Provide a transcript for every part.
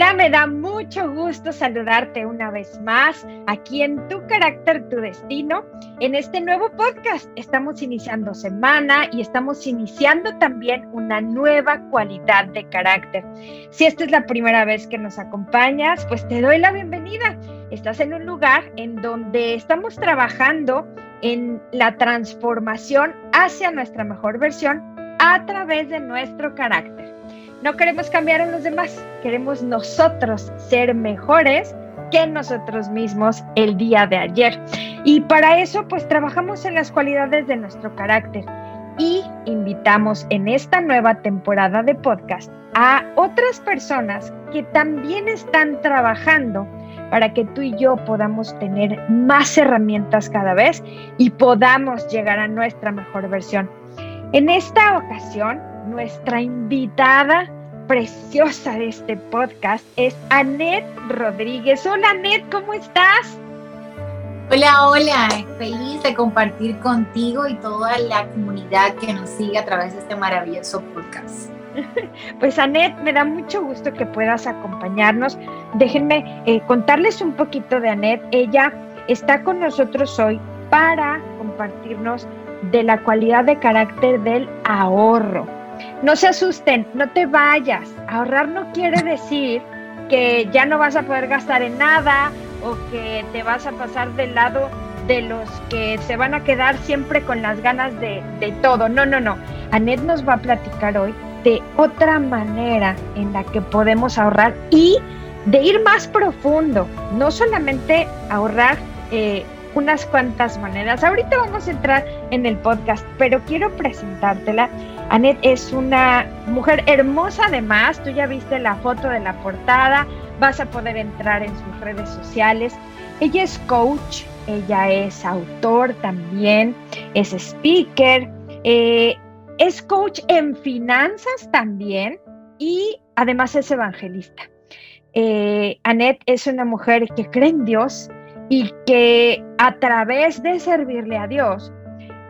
Hola, me da mucho gusto saludarte una vez más aquí en Tu Carácter, Tu Destino. En este nuevo podcast estamos iniciando semana y estamos iniciando también una nueva cualidad de carácter. Si esta es la primera vez que nos acompañas, pues te doy la bienvenida. Estás en un lugar en donde estamos trabajando en la transformación hacia nuestra mejor versión a través de nuestro carácter. No queremos cambiar a los demás, queremos nosotros ser mejores que nosotros mismos el día de ayer. Y para eso pues trabajamos en las cualidades de nuestro carácter y invitamos en esta nueva temporada de podcast a otras personas que también están trabajando para que tú y yo podamos tener más herramientas cada vez y podamos llegar a nuestra mejor versión. En esta ocasión nuestra invitada preciosa de este podcast es Anet Rodríguez. Hola Anet, ¿cómo estás? Hola, hola, feliz de compartir contigo y toda la comunidad que nos sigue a través de este maravilloso podcast. Pues Anet, me da mucho gusto que puedas acompañarnos. Déjenme eh, contarles un poquito de Anet. Ella está con nosotros hoy para compartirnos de la cualidad de carácter del ahorro. No se asusten, no te vayas. Ahorrar no quiere decir que ya no vas a poder gastar en nada o que te vas a pasar del lado de los que se van a quedar siempre con las ganas de, todo. No, no, no. Anet nos va a platicar hoy de otra manera en la que podemos ahorrar y de ir más profundo, no solamente ahorrar eh, unas cuantas maneras. Ahorita vamos a entrar en el podcast, pero quiero presentártela. Anet es una mujer hermosa además, tú ya viste la foto de la portada, vas a poder entrar en sus redes sociales. Ella es coach, ella es autor también, es speaker, eh, es coach en finanzas también y además es evangelista. Eh, Anet es una mujer que cree en Dios, y que a través de servirle a Dios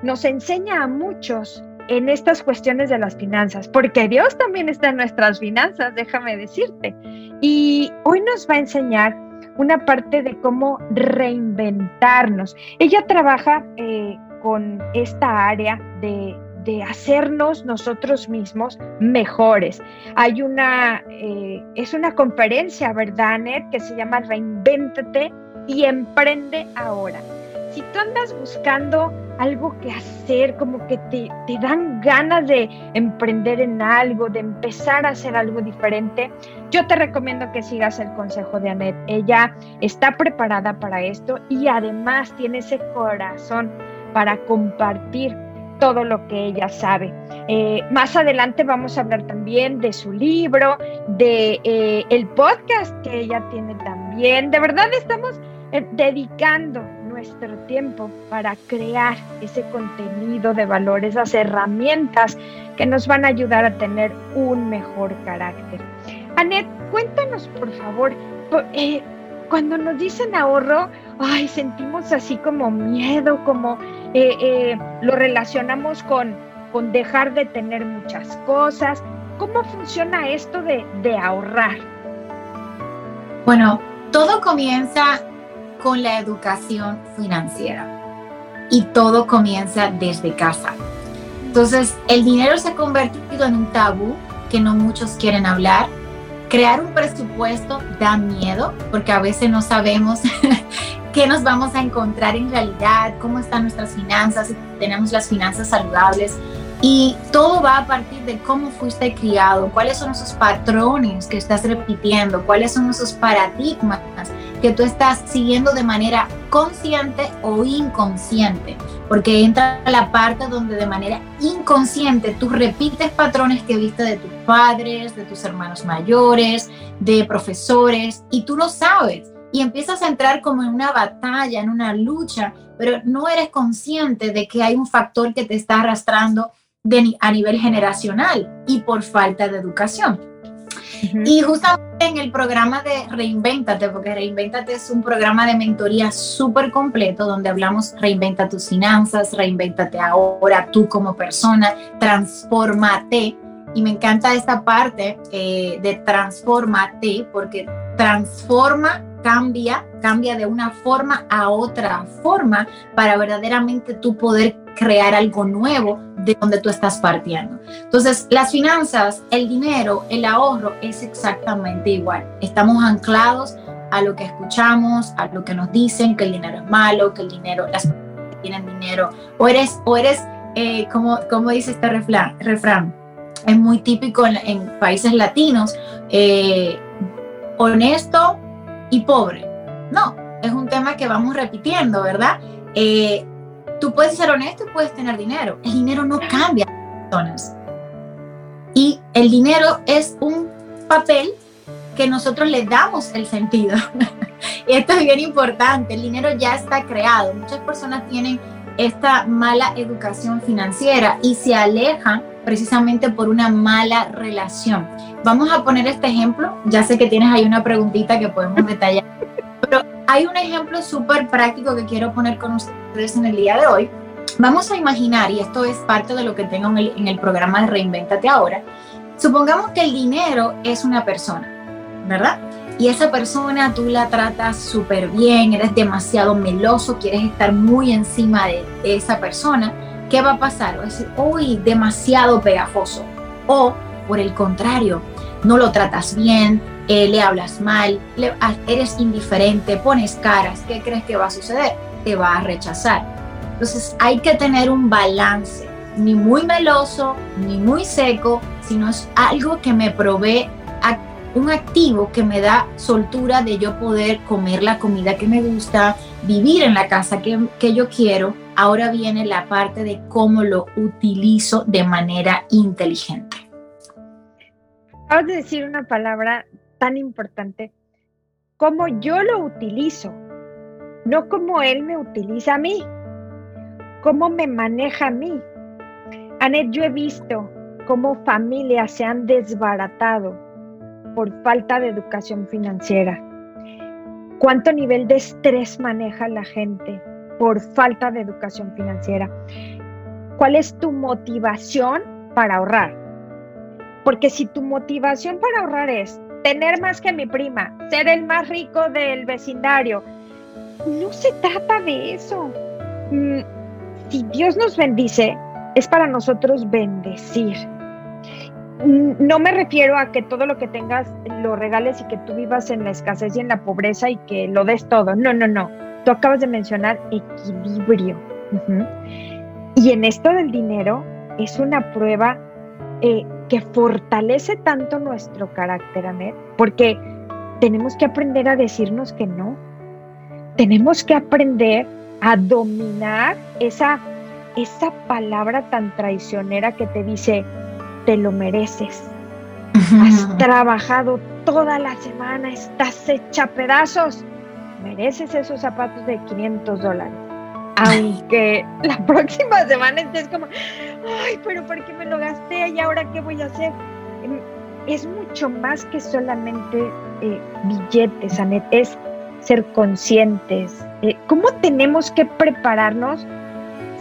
nos enseña a muchos en estas cuestiones de las finanzas, porque Dios también está en nuestras finanzas, déjame decirte. Y hoy nos va a enseñar una parte de cómo reinventarnos. Ella trabaja eh, con esta área de, hacernos nosotros mismos mejores. Hay una, eh, es una conferencia, ¿verdad, Ned? Que se llama Reinvéntate y emprende ahora. Si tú andas buscando algo que hacer, como que te, te, dan ganas de emprender en algo, de empezar a hacer algo diferente, yo te recomiendo que sigas el consejo de Anet. Ella está preparada para esto y además tiene ese corazón para compartir todo lo que ella sabe. Eh, más adelante vamos a hablar también de su libro, de eh, el podcast que ella tiene también. De verdad estamos dedicando nuestro tiempo para crear ese contenido de valor, esas herramientas que nos van a ayudar a tener un mejor carácter. Anet, cuéntanos por favor, eh, cuando nos dicen ahorro, ay, sentimos así como miedo, como eh, lo relacionamos con, con dejar de tener muchas cosas. ¿Cómo funciona esto de, de ahorrar? Bueno, todo comienza con la educación financiera. Y todo comienza desde casa. Entonces, el dinero se ha convertido en un tabú que no muchos quieren hablar. Crear un presupuesto da miedo porque a veces no sabemos qué nos vamos a encontrar en realidad, cómo están nuestras finanzas, si tenemos las finanzas saludables. Y todo va a partir de cómo fuiste criado, cuáles son esos patrones que estás repitiendo, cuáles son esos paradigmas que tú estás siguiendo de manera consciente o inconsciente, porque entra la parte donde de manera inconsciente tú repites patrones que viste de tus padres, de tus hermanos mayores, de profesores, y tú lo sabes, y empiezas a entrar como en una batalla, en una lucha, pero no eres consciente de que hay un factor que te está arrastrando a nivel generacional y por falta de educación. Y justamente en el programa de Reinvéntate, porque Reinvéntate es un programa de mentoría súper completo donde hablamos reinventa tus finanzas, reinvéntate ahora tú como persona, transfórmate. y me encanta esta parte eh, de transformate, porque transforma, cambia, cambia de una forma a otra forma para verdaderamente tú poder crear algo nuevo de donde tú estás partiendo. Entonces, las finanzas, el dinero, el ahorro es exactamente igual. Estamos anclados a lo que escuchamos, a lo que nos dicen, que el dinero es malo, que el dinero, las personas tienen dinero, o eres, o eres, eh, como, como dice este refrán, es muy típico en, países latinos, eh, honesto y pobre. No, es un tema que vamos repitiendo, ¿verdad? Eh, tú puedes ser honesto y puedes tener dinero. El dinero no cambia personas. Y el dinero es un papel que nosotros le damos el sentido. y esto es bien importante, el dinero ya está creado. Muchas personas tienen esta mala educación financiera y se alejan precisamente por una mala relación. Vamos a poner este ejemplo, ya sé que tienes ahí una preguntita que podemos detallar, hay un ejemplo súper práctico que quiero poner con ustedes en el día de hoy. Vamos a imaginar, y esto es parte de lo que tengo en el, programa de Reinventate ahora, supongamos que el dinero es una persona, ¿verdad? y esa persona tú la tratas súper bien, eres demasiado meloso, quieres estar muy encima de, esa persona, ¿qué va a pasar? Va a decir, uy, demasiado pegajoso. O, por el contrario, no lo tratas bien, eh, le hablas mal, ah, eres indiferente, pones caras, ¿qué crees que va a suceder? Te va a rechazar. Entonces hay que tener un balance, ni muy meloso, ni muy seco, sino es algo que me provee un activo que me da soltura de yo poder comer la comida que me gusta, vivir en la casa que, que yo quiero. Ahora viene la parte de cómo lo utilizo de manera inteligente. Acabas de decir una palabra tan importante, como yo lo utilizo, no como él me utiliza a mí, cómo me maneja a mí. Anet, yo he visto cómo familias se han desbaratado por falta de educación financiera. ¿Cuánto nivel de estrés maneja la gente por falta de educación financiera? ¿Cuál es tu motivación para ahorrar? Porque si tu motivación para ahorrar es tener más que mi prima, ser el más rico del vecindario, no se trata de eso. Mm, si Dios nos bendice, es para nosotros bendecir no me refiero a que todo lo que tengas lo regales y que tú vivas en la escasez y en la pobreza y que lo des todo. No, no, no. Tú acabas de mencionar equilibrio. Y en esto del dinero es una prueba eh, que fortalece tanto nuestro carácter, Anet, porque tenemos que aprender a decirnos que no. Tenemos que aprender a dominar esa, esa palabra tan traicionera que te dice, te lo mereces. Has trabajado toda la semana, estás hecha pedazos. Mereces esos zapatos de 500 dólares. Aunque la próxima semana estés como, ay, pero ¿por qué me lo gasté y ahora qué voy a hacer? Em, es mucho más que solamente eh, billetes, Anet, es ser conscientes. Eh, ¿Cómo tenemos que prepararnos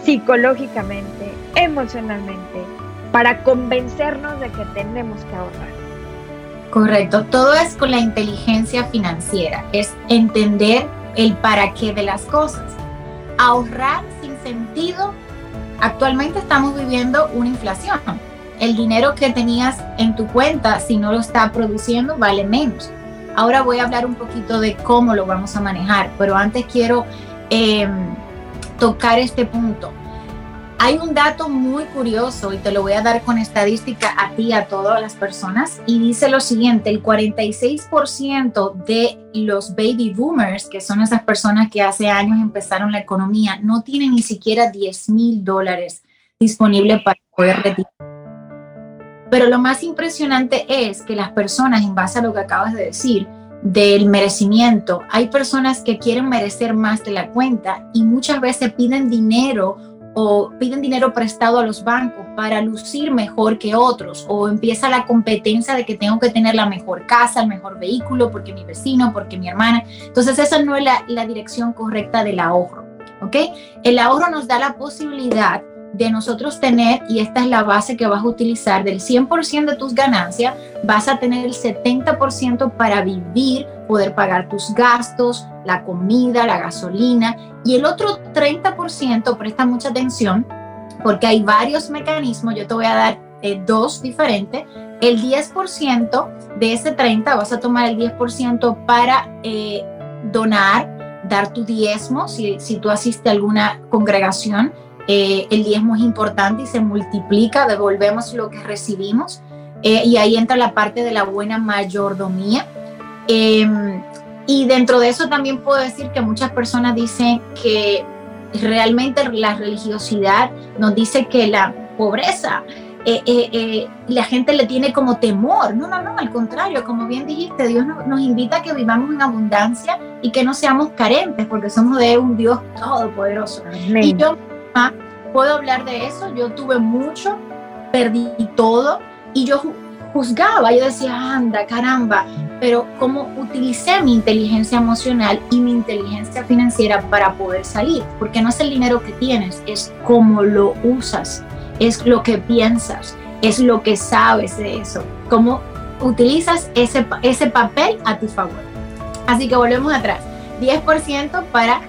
psicológicamente, emocionalmente, para convencernos de que tenemos que ahorrar. Correcto, todo es con la inteligencia financiera, es entender el para qué de las cosas. Ahorrar sin sentido, actualmente estamos viviendo una inflación. El dinero que tenías en tu cuenta, si no lo está produciendo, vale menos. Ahora voy a hablar un poquito de cómo lo vamos a manejar, pero antes quiero em, tocar este punto. Hay un dato muy curioso y te lo voy a dar con estadística a ti, a todas las personas, y dice lo siguiente, el 46% de los baby boomers, que son esas personas que hace años empezaron la economía, no tienen ni siquiera 10 mil dólares disponibles para poder retirar. Pero lo más impresionante es que las personas, en base a lo que acabas de decir, del merecimiento, hay personas que quieren merecer más de la cuenta y muchas veces piden dinero o piden dinero prestado a los bancos para lucir mejor que otros o empieza la competencia de que tengo que tener la mejor casa, el mejor vehículo porque mi vecino, porque mi hermana. Entonces esa no es la, la dirección correcta del ahorro, ¿ok? El ahorro nos da la posibilidad de nosotros tener, y esta es la base que vas a utilizar, del 100% de tus ganancias, vas a tener el 70% para vivir, poder pagar tus gastos, la comida, la gasolina, y el otro 30%, presta mucha atención, porque hay varios mecanismos, yo te voy a dar eh, dos diferentes, el 10% de ese 30 vas a tomar el 10% para eh, donar, dar tu diezmo, si, si tú asistes a alguna congregación, eh, el diezmo es importante y se multiplica, devolvemos lo que recibimos. Eh, y ahí entra la parte de la buena mayordomía. Em, y dentro de eso también puedo decir que muchas personas dicen que realmente la religiosidad nos dice que la pobreza, eh, la gente le tiene como temor. No, no, no, al contrario, como bien dijiste, Dios nos, invita a que vivamos en abundancia y que no seamos carentes, porque somos de un Dios todopoderoso. Y yo puedo hablar de eso. Yo tuve mucho, perdí todo y yo juzgaba, yo decía, anda, caramba, pero cómo utilicé mi inteligencia emocional y mi inteligencia financiera para poder salir, porque no es el dinero que tienes, es cómo lo usas, es lo que piensas, es lo que sabes de eso, cómo utilizas ese, ese papel a tu favor. Así que volvemos atrás, 10% para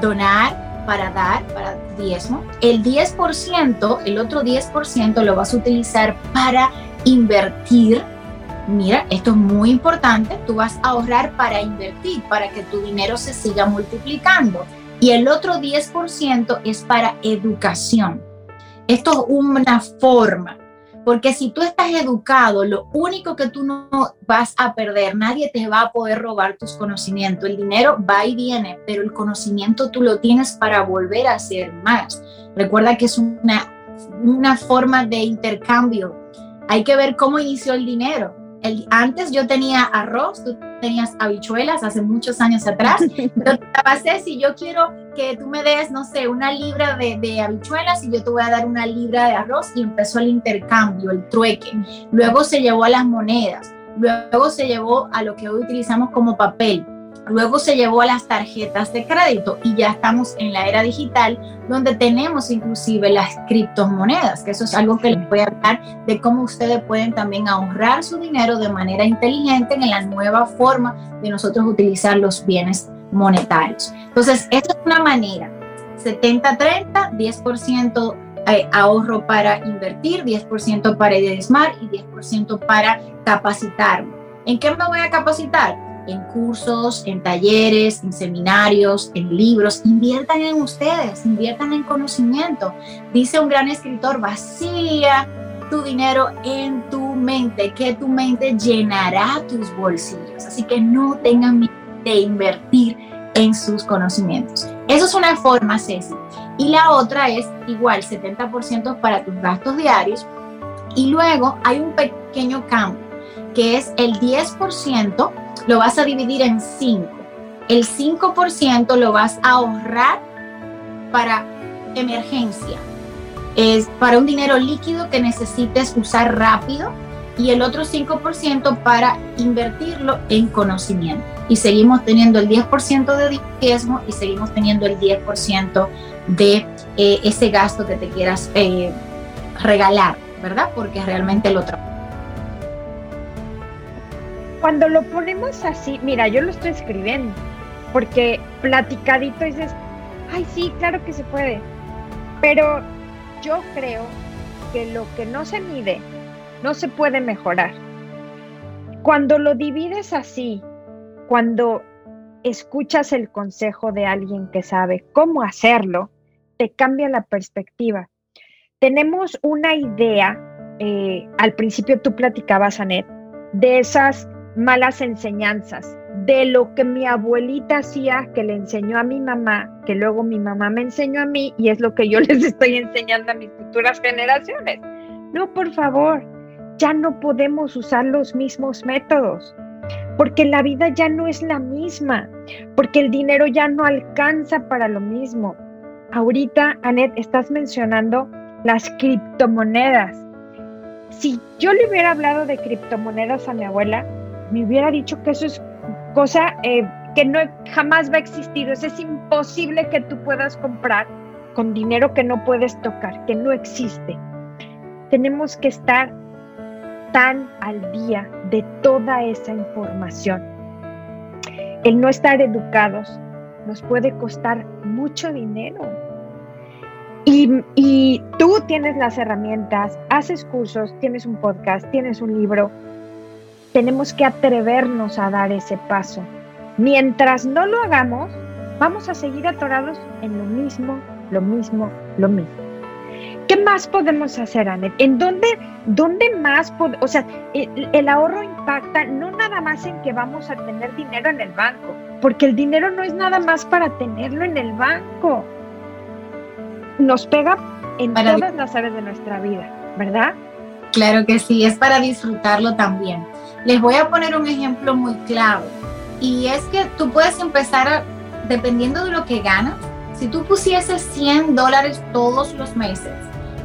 donar, para dar, para diezmo, el 10%, el otro 10% lo vas a utilizar para invertir. Mira, esto es muy importante, tú vas a ahorrar para invertir, para que tu dinero se siga multiplicando. Y el otro 10% es para educación. Esto es una forma porque si tú estás educado, lo único que tú no vas a perder, nadie te va a poder robar tus conocimientos. El dinero va y viene, pero el conocimiento tú lo tienes para volver a hacer más. Recuerda que es una, una forma de intercambio. Hay que ver cómo inició el dinero antes yo tenía arroz, tú tenías habichuelas hace muchos años atrás. Yo te si yo quiero que tú me des, no sé, una libra de, de, habichuelas y yo te voy a dar una libra de arroz y empezó el intercambio, el trueque. Luego se llevó a las monedas, luego se llevó a lo que hoy utilizamos como papel Luego se llevó a las tarjetas de crédito y ya estamos en la era digital donde tenemos inclusive las criptomonedas, que eso es algo que les voy a hablar de cómo ustedes pueden también ahorrar su dinero de manera inteligente en la nueva forma de nosotros utilizar los bienes monetarios. Entonces, esta es una manera. 70-30, 10% eh, ahorro para invertir, 10% para diezmar y 10% para capacitarme. ¿En qué me voy a capacitar? En cursos, en talleres, en seminarios, en libros. Inviertan en ustedes, inviertan en conocimiento. Dice un gran escritor, vacía tu dinero en tu mente, que tu mente llenará tus bolsillos. Así que no tengan miedo de invertir en sus conocimientos. Eso es una forma, Ceci. Y la otra es igual, 70% para tus gastos diarios. Y luego hay un pequeño cambio, que es el 10% lo vas a dividir en 5. El 5% lo vas a ahorrar para emergencia. Es para un dinero líquido que necesites usar rápido y el otro 5% para invertirlo en conocimiento. Y seguimos teniendo el 10% de diezmo y seguimos teniendo el 10% de eh, ese gasto que te quieras eh, regalar, ¿verdad? Porque realmente lo trabajo cuando lo ponemos así, mira, yo lo estoy escribiendo, porque platicadito dices, ay, sí, claro que se puede. Pero yo creo que lo que no se mide no se puede mejorar. Cuando lo divides así, cuando escuchas el consejo de alguien que sabe cómo hacerlo, te cambia la perspectiva. Tenemos una idea, eh, al principio tú platicabas, Anet, de esas malas enseñanzas, de lo que mi abuelita hacía, que le enseñó a mi mamá, que luego mi mamá me enseñó a mí y es lo que yo les estoy enseñando a mis futuras generaciones. No, por favor, ya no podemos usar los mismos métodos, porque la vida ya no es la misma, porque el dinero ya no alcanza para lo mismo. Ahorita, Anet, estás mencionando las criptomonedas. Si yo le hubiera hablado de criptomonedas a mi abuela, me hubiera dicho que eso es cosa eh, que no jamás va a existir. Es imposible que tú puedas comprar con dinero que no puedes tocar, que no existe. Tenemos que estar tan al día de toda esa información. El no estar educados nos puede costar mucho dinero. Y, tú tienes las herramientas, haces cursos, tienes un podcast, tienes un libro. Tenemos que atrevernos a dar ese paso. Mientras no lo hagamos, vamos a seguir atorados en lo mismo, lo mismo, lo mismo. ¿Qué más podemos hacer, Anet? ¿En dónde, dónde más, o sea, el, el, ahorro impacta no nada más en que vamos a tener dinero en el banco, porque el dinero no es nada más para tenerlo en el banco. Nos pega en todas las áreas de nuestra vida, ¿verdad? Claro que sí, es para disfrutarlo también. Les voy a poner un ejemplo muy claro. Y es que tú puedes empezar, dependiendo de lo que ganas, si tú pusieses 100 dólares todos los meses,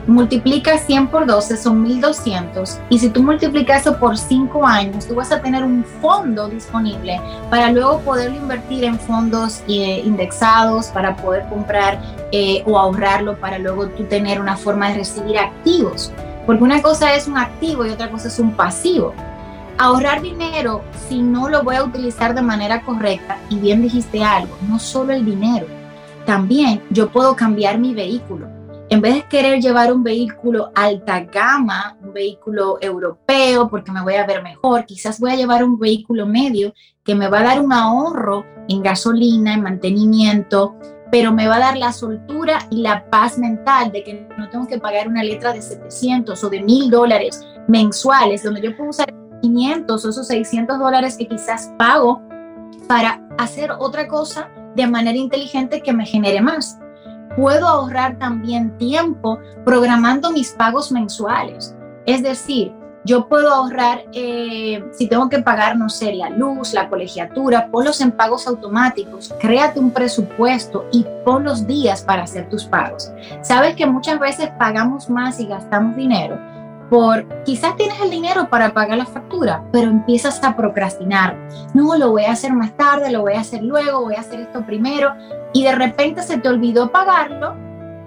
multiplica 100 por 12, son 1200. Y si tú multiplicas eso por 5 años, tú vas a tener un fondo disponible para luego poderlo invertir en fondos eh, indexados, para poder comprar eh, o ahorrarlo, para luego tú tener una forma de recibir activos. Porque una cosa es un activo y otra cosa es un pasivo ahorrar dinero si no lo voy a utilizar de manera correcta. Y bien dijiste algo, no solo el dinero, también yo puedo cambiar mi vehículo. En vez de querer llevar un vehículo alta gama, un vehículo europeo, porque me voy a ver mejor, quizás voy a llevar un vehículo medio que me va a dar un ahorro en gasolina, en mantenimiento, pero me va a dar la soltura y la paz mental de que no tengo que pagar una letra de 700 o de 1000 dólares mensuales, donde yo puedo usar 500 o esos 600 dólares que quizás pago para hacer otra cosa de manera inteligente que me genere más. Puedo ahorrar también tiempo programando mis pagos mensuales. Es decir, yo puedo ahorrar, eh, si tengo que pagar, no sé, la luz, la colegiatura, ponlos en pagos automáticos, créate un presupuesto y pon los días para hacer tus pagos. Sabes que muchas veces pagamos más y gastamos dinero por quizás tienes el dinero para pagar la factura, pero empiezas a procrastinar. No, lo voy a hacer más tarde, lo voy a hacer luego, voy a hacer esto primero y de repente se te olvidó pagarlo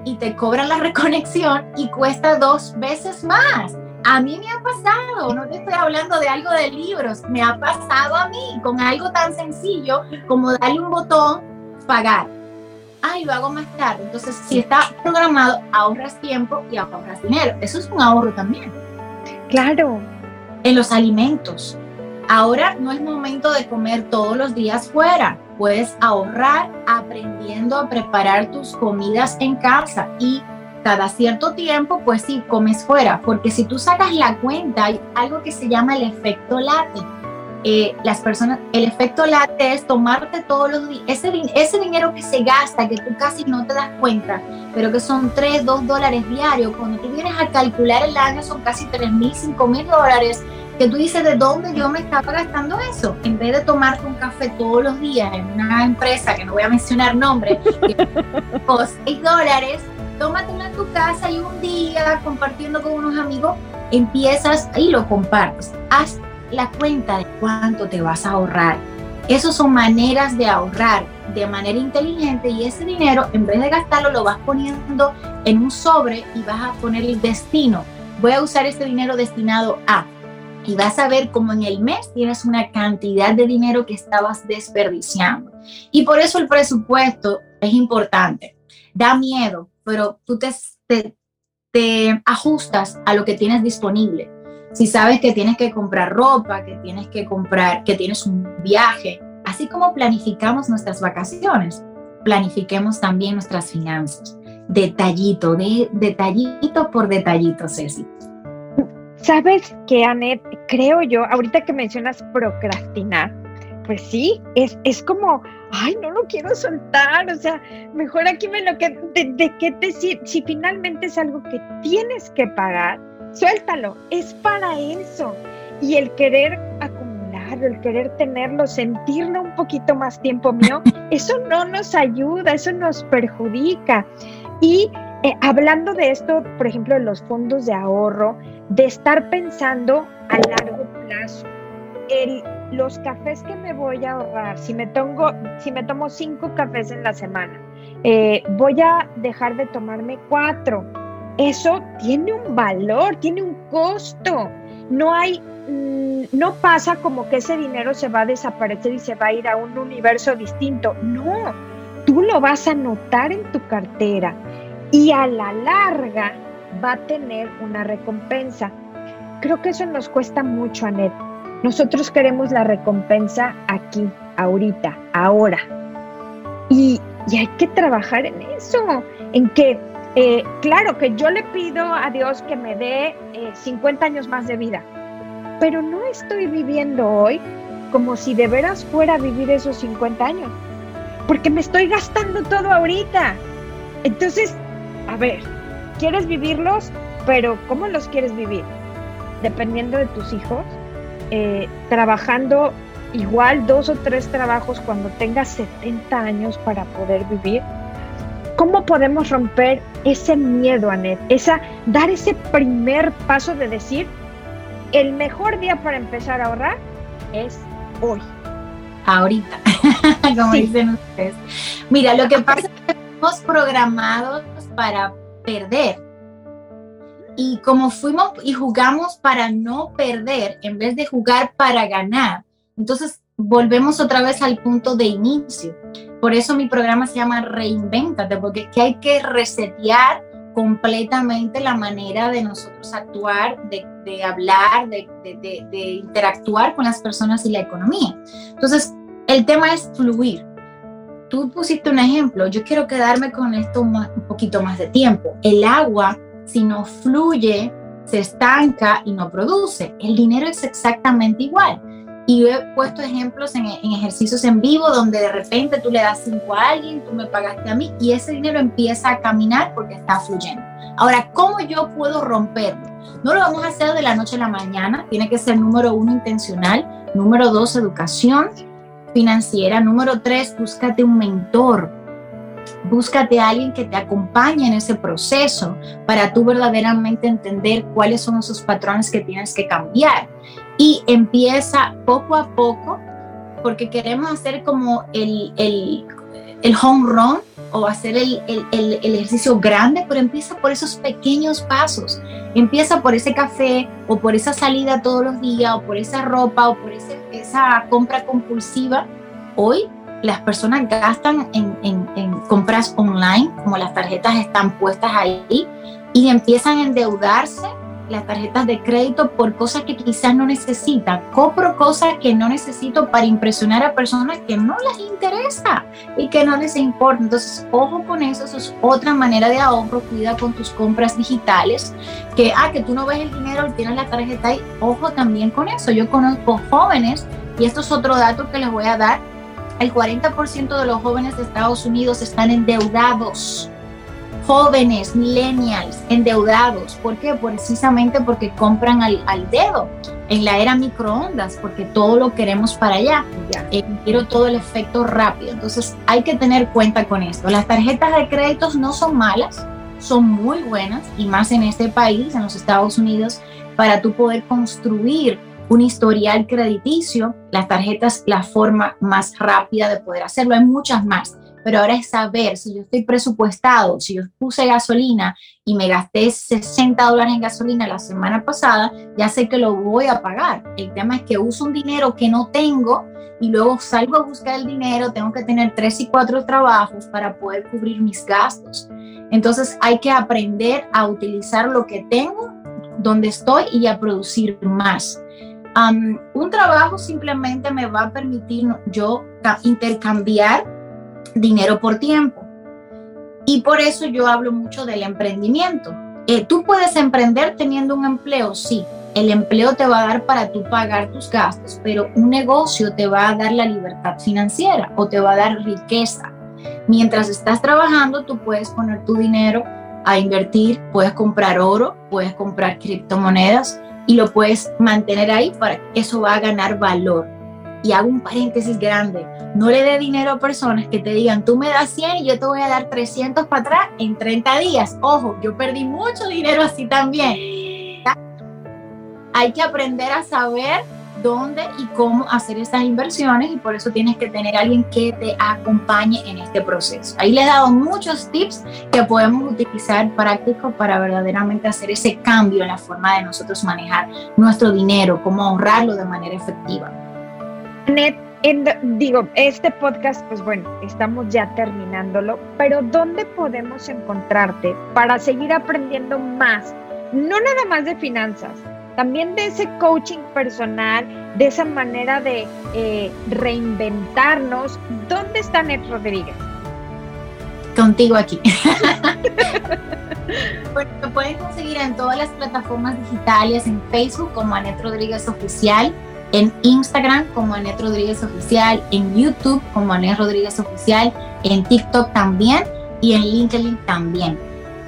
y te cobran la reconexión y cuesta dos veces más. A mí me ha pasado, no te estoy hablando de algo de libros, me ha pasado a mí con algo tan sencillo como darle un botón, pagar ay, lo hago más tarde. Entonces, si está programado, ahorras tiempo y ahorras dinero. Eso es un ahorro también. Claro. En los alimentos. Ahora no es momento de comer todos los días fuera. Puedes ahorrar aprendiendo a preparar tus comidas en casa y cada cierto tiempo, pues sí, comes fuera. Porque si tú sacas la cuenta, hay algo que se llama el efecto late eh, las personas, el efecto late es tomarte todos los días, ese, ese dinero que se gasta, que tú casi no te das cuenta, pero que son 3, 2 dólares diarios, cuando tú vienes a calcular el año son casi 3 mil, 5 mil dólares, que tú dices, ¿de dónde yo me estaba gastando eso? En vez de tomarte un café todos los días en una empresa, que no voy a mencionar nombre, por 6 dólares, tómatelo en tu casa y un día compartiendo con unos amigos, empiezas y lo compartes. Haz la cuenta de cuánto te vas a ahorrar. Esas son maneras de ahorrar de manera inteligente y ese dinero, en vez de gastarlo, lo vas poniendo en un sobre y vas a poner el destino. Voy a usar este dinero destinado a. Y vas a ver cómo en el mes tienes una cantidad de dinero que estabas desperdiciando. Y por eso el presupuesto es importante. Da miedo, pero tú te, te, te ajustas a lo que tienes disponible si sabes que tienes que comprar ropa, que tienes que comprar, que tienes un viaje, así como planificamos nuestras vacaciones, planifiquemos también nuestras finanzas, detallito, de, detallito por detallito, Ceci. Sabes que, Anet, creo yo, ahorita que mencionas procrastinar, pues sí, es, es como, ay, no lo quiero soltar, o sea, mejor aquí me lo que, de, de qué si, si finalmente es algo que tienes que pagar, suéltalo, es para eso. Y el querer acumularlo, el querer tenerlo, sentirlo un poquito más tiempo mío, eso no nos ayuda, eso nos perjudica. Y eh, hablando de esto, por ejemplo, de los fondos de ahorro, de estar pensando a largo plazo. el, los cafés que me voy a ahorrar, si me, tomo, si me tomo cinco cafés en la semana, eh, voy a dejar de tomarme cuatro. Eso tiene un valor, tiene un costo. No hay, mm, no pasa como que ese dinero se va a desaparecer y se va a ir a un universo distinto. No, tú lo vas a notar en tu cartera y a la larga va a tener una recompensa. Creo que eso nos cuesta mucho, Anet. Nosotros queremos la recompensa aquí, ahorita, ahora. Y, hay que trabajar en eso, en que, eh, claro, que yo le pido a Dios que me dé 50 eh, años más de vida, pero no estoy viviendo hoy como si de veras fuera a vivir esos 50 años, porque me estoy gastando todo ahorita. Entonces, a ver, ¿quieres vivirlos? Pero ¿cómo los quieres vivir? Dependiendo de tus hijos, eh, trabajando igual dos o tres trabajos cuando tengas 70 años para poder vivir. ¿Cómo podemos romper ese miedo, Anet? Esa, dar ese primer paso de decir, el mejor día para empezar a ahorrar es hoy. Ahorita, como dicen ustedes. Mira, lo que pasa es que estamos programados para perder. Y como fuimos y jugamos para no perder en vez de jugar para ganar, entonces volvemos otra vez al punto de inicio. Por eso mi programa se llama Reinvéntate, porque que hay que resetear completamente la manera de nosotros actuar, de, hablar, de, de, interactuar con las personas y la economía. Entonces, el tema es fluir tú pusiste un ejemplo, yo quiero quedarme con esto un poquito más de tiempo. El agua, si no fluye, se estanca y no produce. El dinero es exactamente igual. Y yo he puesto ejemplos en, ejercicios en vivo donde de repente tú le das cinco a alguien, tú me pagaste a mí y ese dinero empieza a caminar porque está fluyendo. Ahora, ¿cómo yo puedo romperlo? No lo vamos a hacer de la noche a la mañana, tiene que ser número uno intencional, número dos educación, financiera. Número tres, búscate un mentor. Búscate a alguien que te acompañe en ese proceso para tú verdaderamente entender cuáles son esos patrones que tienes que cambiar. Y empieza poco a poco, porque queremos hacer como el, el, el home run o hacer el, el, ejercicio grande, pero empieza por esos pequeños pasos. Empieza por ese café o por esa salida todos los días o por esa ropa o por esa compra compulsiva. Hoy las personas gastan en, en, en compras online, como las tarjetas están puestas ahí, y empiezan a endeudarse las tarjetas de crédito por cosas que quizás no necesitan. Compro cosas que no necesito para impresionar a personas que no les interesa y que no les importa. Entonces, ojo con eso, eso es otra manera de ahorro. Cuida con tus compras digitales. Que, ah, que tú no ves el dinero, tienes la tarjeta ahí. Ojo también con eso. Yo conozco jóvenes, y esto es otro dato que les voy a dar. El 40% de los jóvenes de Estados Unidos están endeudados jóvenes, millennials, endeudados. ¿Por qué? Precisamente porque compran al, dedo en la era microondas, porque todo lo queremos para allá. Ya. Eh, quiero todo el efecto rápido. Entonces hay que tener cuenta con esto. Las tarjetas de créditos no son malas, son muy buenas y más en este país, en los Estados Unidos, para tú poder construir un historial crediticio. Las tarjetas, la forma más rápida de poder hacerlo. Hay muchas más pero ahora es saber si yo estoy presupuestado, si yo puse gasolina y me gasté 60 dólares en gasolina la semana pasada, ya sé que lo voy a pagar. El tema es que uso un dinero que no tengo y luego salgo a buscar el dinero, tengo que tener tres y cuatro trabajos para poder cubrir mis gastos. Entonces hay que aprender a utilizar lo que tengo, donde estoy y a producir más. un trabajo simplemente me va a permitir yo intercambiar dinero por tiempo. Y por eso yo hablo mucho del emprendimiento. Eh, tú puedes emprender teniendo un empleo, sí. El empleo te va a dar para tú pagar tus gastos, pero un negocio te va a dar la libertad financiera o te va a dar riqueza. Mientras estás trabajando, tú puedes poner tu dinero a invertir, puedes comprar oro, puedes comprar criptomonedas y lo puedes mantener ahí para que eso va a ganar valor y hago un paréntesis grande, no le dé dinero a personas que te digan, tú me das 100 y yo te voy a dar 300 para atrás en 30 días. Ojo, yo perdí mucho dinero así también. Hay que aprender a saber dónde y cómo hacer estas inversiones y por eso tienes que tener alguien que te acompañe en este proceso. Ahí le he dado muchos tips que podemos utilizar prácticos para verdaderamente hacer ese cambio en la forma de nosotros manejar nuestro dinero, cómo ahorrarlo de manera efectiva. Net, digo, este podcast, pues bueno, estamos ya terminándolo, pero ¿dónde podemos encontrarte para seguir aprendiendo más? No nada más de finanzas, también de ese coaching personal, de esa manera de eh, reinventarnos. ¿Dónde está Net Rodríguez? Contigo aquí. bueno, me pueden conseguir en todas las plataformas digitales, en Facebook como Anet Rodríguez Oficial, en Instagram como Anet Rodríguez Oficial, en YouTube como Anet Rodríguez Oficial, en TikTok también y en LinkedIn también.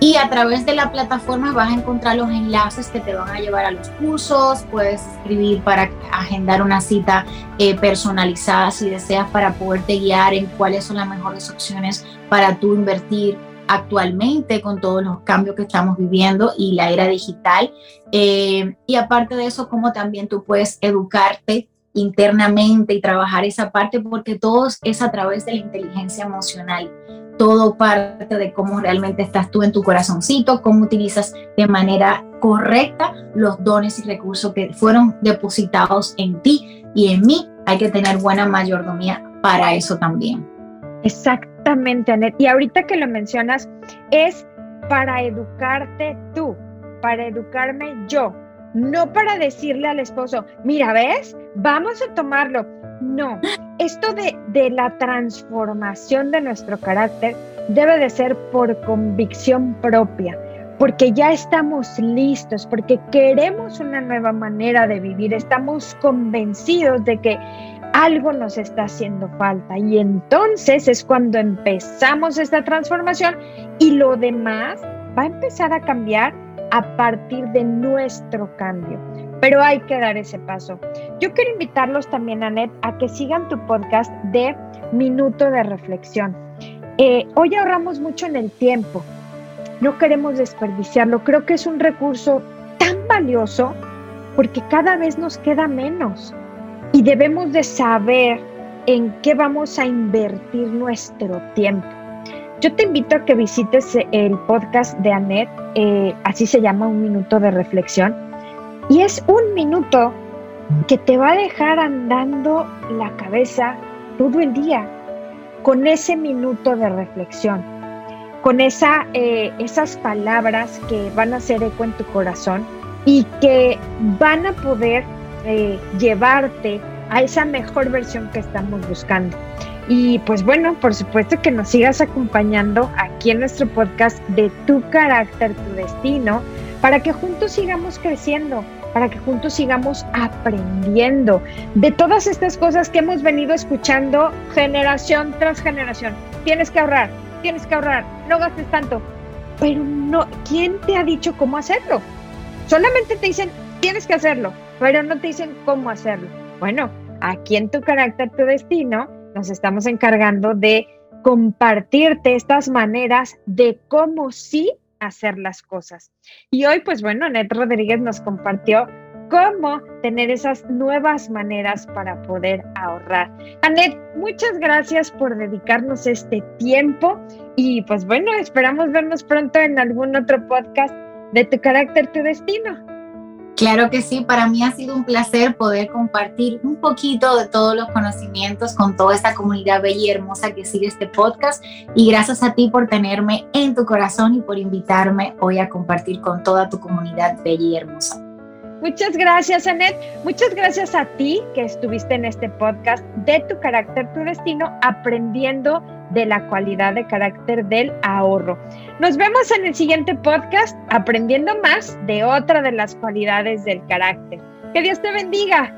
Y a través de la plataforma vas a encontrar los enlaces que te van a llevar a los cursos, puedes escribir para agendar una cita eh, personalizada si deseas para poderte guiar en cuáles son las mejores opciones para tú invertir actualmente con todos los cambios que estamos viviendo y la era digital. Eh, y aparte de eso, cómo también tú puedes educarte internamente y trabajar esa parte porque todo es a través de la inteligencia emocional todo parte de cómo realmente estás tú en tu corazoncito, cómo utilizas de manera correcta los dones y recursos que fueron depositados en ti y en mí. Hay que tener buena mayordomía para eso también. Y ahorita que lo mencionas, es para educarte tú, para educarme yo, no para decirle al esposo, mira, ¿ves? Vamos a tomarlo. No, esto de, la transformación de nuestro carácter debe de ser por convicción propia, porque ya estamos listos, porque queremos una nueva manera de vivir, estamos convencidos de que algo nos está haciendo falta. Y entonces es cuando empezamos esta transformación y lo demás va a empezar a cambiar a partir de nuestro cambio. Pero hay que dar ese paso. Yo quiero invitarlos también, Anet, a que sigan tu podcast de Minuto de Reflexión. Eh, hoy ahorramos mucho en el tiempo, no queremos desperdiciarlo, creo que es un recurso tan valioso porque cada vez nos queda menos y debemos de saber en qué vamos a invertir nuestro tiempo. Yo te invito a que visites el podcast de Anet, eh, así se llama Un Minuto de Reflexión y es un minuto que te va a dejar andando la cabeza todo el día con ese minuto de reflexión, con esa, eh, esas palabras que van a hacer eco en tu corazón y que van a poder llevarte a esa mejor versión que estamos buscando. Y pues bueno, por supuesto que nos sigas acompañando aquí en nuestro podcast de Tu carácter, tu destino, para que juntos sigamos creciendo para que juntos sigamos aprendiendo de todas estas cosas que hemos venido escuchando generación tras generación. Tienes que ahorrar, tienes que ahorrar, no gastes tanto. Pero no, ¿quién te ha dicho cómo hacerlo? Solamente te dicen, tienes que hacerlo, pero no te dicen cómo hacerlo. Bueno, aquí en tu carácter, tu destino, nos estamos encargando de compartirte estas maneras de cómo sí hacer las cosas. Y hoy, pues bueno, Anet Rodríguez nos compartió cómo tener esas nuevas maneras para poder ahorrar. Anet, muchas gracias por dedicarnos este tiempo y pues bueno, esperamos vernos pronto en algún otro podcast de Tu carácter, tu destino. Claro que sí, para mí ha sido un placer poder compartir un poquito de todos los conocimientos con toda esta comunidad bella y hermosa que sigue este podcast y gracias a ti por tenerme en tu corazón y por invitarme hoy a compartir con toda tu comunidad bella y hermosa. Muchas gracias, Anet. Muchas gracias a ti que estuviste en este podcast de Tu carácter, tu destino, aprendiendo de la cualidad de carácter del ahorro. Nos vemos en el siguiente podcast aprendiendo más de otra de las cualidades del carácter. Que Dios te bendiga.